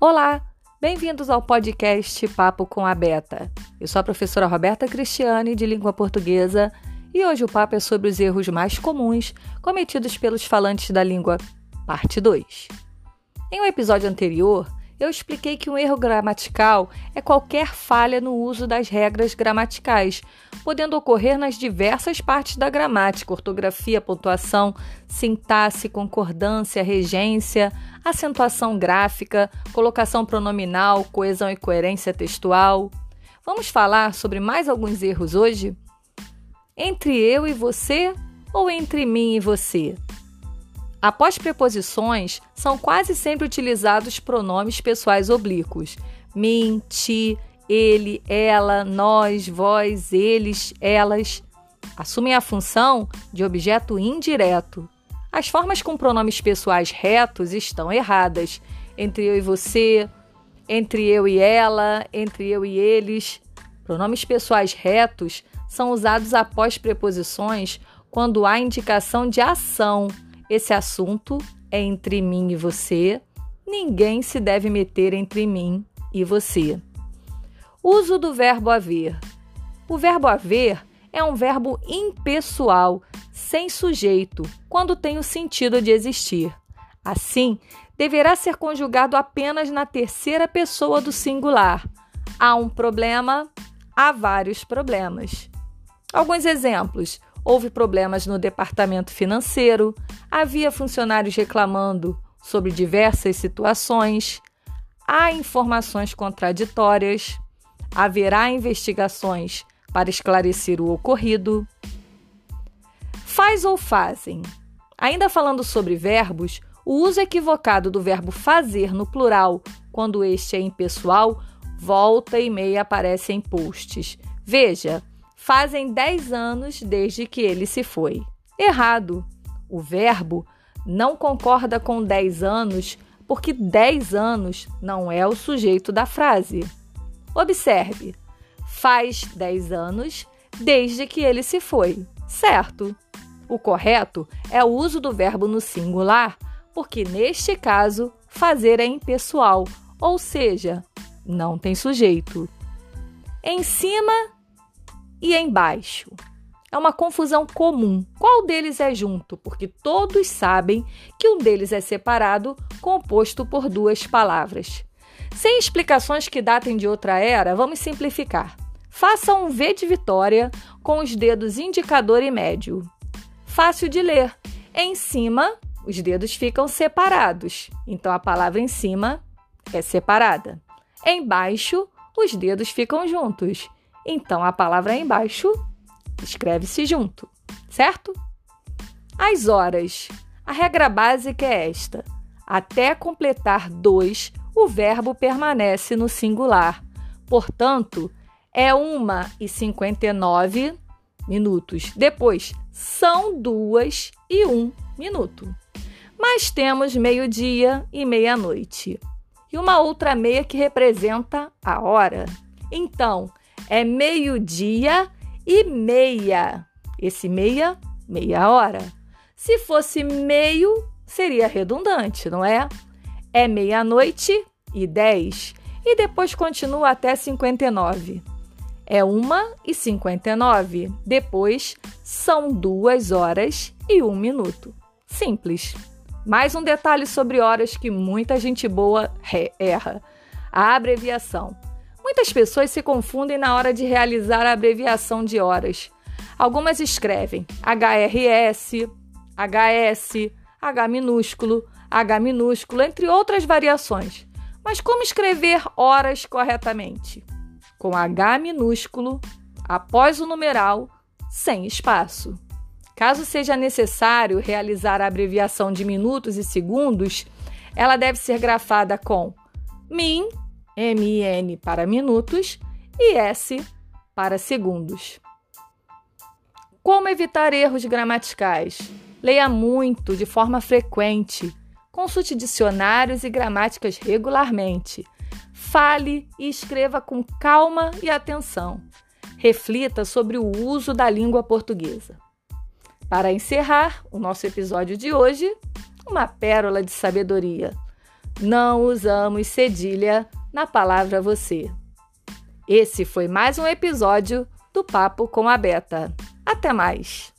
Olá, bem-vindos ao podcast Papo com a Beta. Eu sou a professora Roberta Cristiane, de língua portuguesa, e hoje o papo é sobre os erros mais comuns cometidos pelos falantes da língua, parte 2. Em um episódio anterior, eu expliquei que um erro gramatical é qualquer falha no uso das regras gramaticais, podendo ocorrer nas diversas partes da gramática: ortografia, pontuação, sintaxe, concordância, regência, acentuação gráfica, colocação pronominal, coesão e coerência textual. Vamos falar sobre mais alguns erros hoje? Entre eu e você ou entre mim e você? Após preposições, são quase sempre utilizados pronomes pessoais oblíquos: mim, ti, ele, ela, nós, vós, eles, elas. Assumem a função de objeto indireto. As formas com pronomes pessoais retos estão erradas. Entre eu e você, entre eu e ela, entre eu e eles. Pronomes pessoais retos são usados após preposições quando há indicação de ação esse assunto é entre mim e você. Ninguém se deve meter entre mim e você. Uso do verbo haver. O verbo haver é um verbo impessoal, sem sujeito, quando tem o sentido de existir. Assim, deverá ser conjugado apenas na terceira pessoa do singular. Há um problema, há vários problemas. Alguns exemplos: houve problemas no departamento financeiro, havia funcionários reclamando sobre diversas situações, há informações contraditórias, haverá investigações para esclarecer o ocorrido. Faz ou fazem. Ainda falando sobre verbos, o uso equivocado do verbo fazer no plural, quando este é impessoal, volta e meia aparece em posts. Veja, fazem 10 anos desde que ele se foi. Errado. O verbo não concorda com 10 anos porque 10 anos não é o sujeito da frase. Observe: faz 10 anos desde que ele se foi, certo? O correto é o uso do verbo no singular, porque neste caso fazer é impessoal, ou seja, não tem sujeito. Em cima e embaixo. É uma confusão comum. Qual deles é junto? Porque todos sabem que um deles é separado, composto por duas palavras. Sem explicações que datem de outra era, vamos simplificar. Faça um V de vitória com os dedos indicador e médio. Fácil de ler. Em cima, os dedos ficam separados, então a palavra em cima é separada. Embaixo, os dedos ficam juntos, então a palavra embaixo escreve-se junto, certo? As horas. A regra básica é esta: até completar dois, o verbo permanece no singular. Portanto, é 1 e 59 minutos. Depois, são duas e um minuto. Mas temos meio-dia e meia-noite. E uma outra meia que representa a hora. Então, é meio-dia e meia. Esse meia, meia hora. Se fosse meio, seria redundante, não é? É meia-noite e dez. E depois continua até 59. É uma e 59. Depois são duas horas e um minuto. Simples. Mais um detalhe sobre horas que muita gente boa erra: a abreviação. Muitas pessoas se confundem na hora de realizar a abreviação de horas. Algumas escrevem HRS, HS, H minúsculo, H minúsculo, entre outras variações. Mas como escrever horas corretamente? Com H minúsculo, após o numeral, sem espaço. Caso seja necessário realizar a abreviação de minutos e segundos, ela deve ser grafada com min MIN para minutos e S para segundos. Como evitar erros gramaticais? Leia muito, de forma frequente. Consulte dicionários e gramáticas regularmente. Fale e escreva com calma e atenção. Reflita sobre o uso da língua portuguesa. Para encerrar o nosso episódio de hoje, uma pérola de sabedoria. não usamos cedilha na palavra você. Esse foi mais um episódio do Papo com a Beta. Até mais!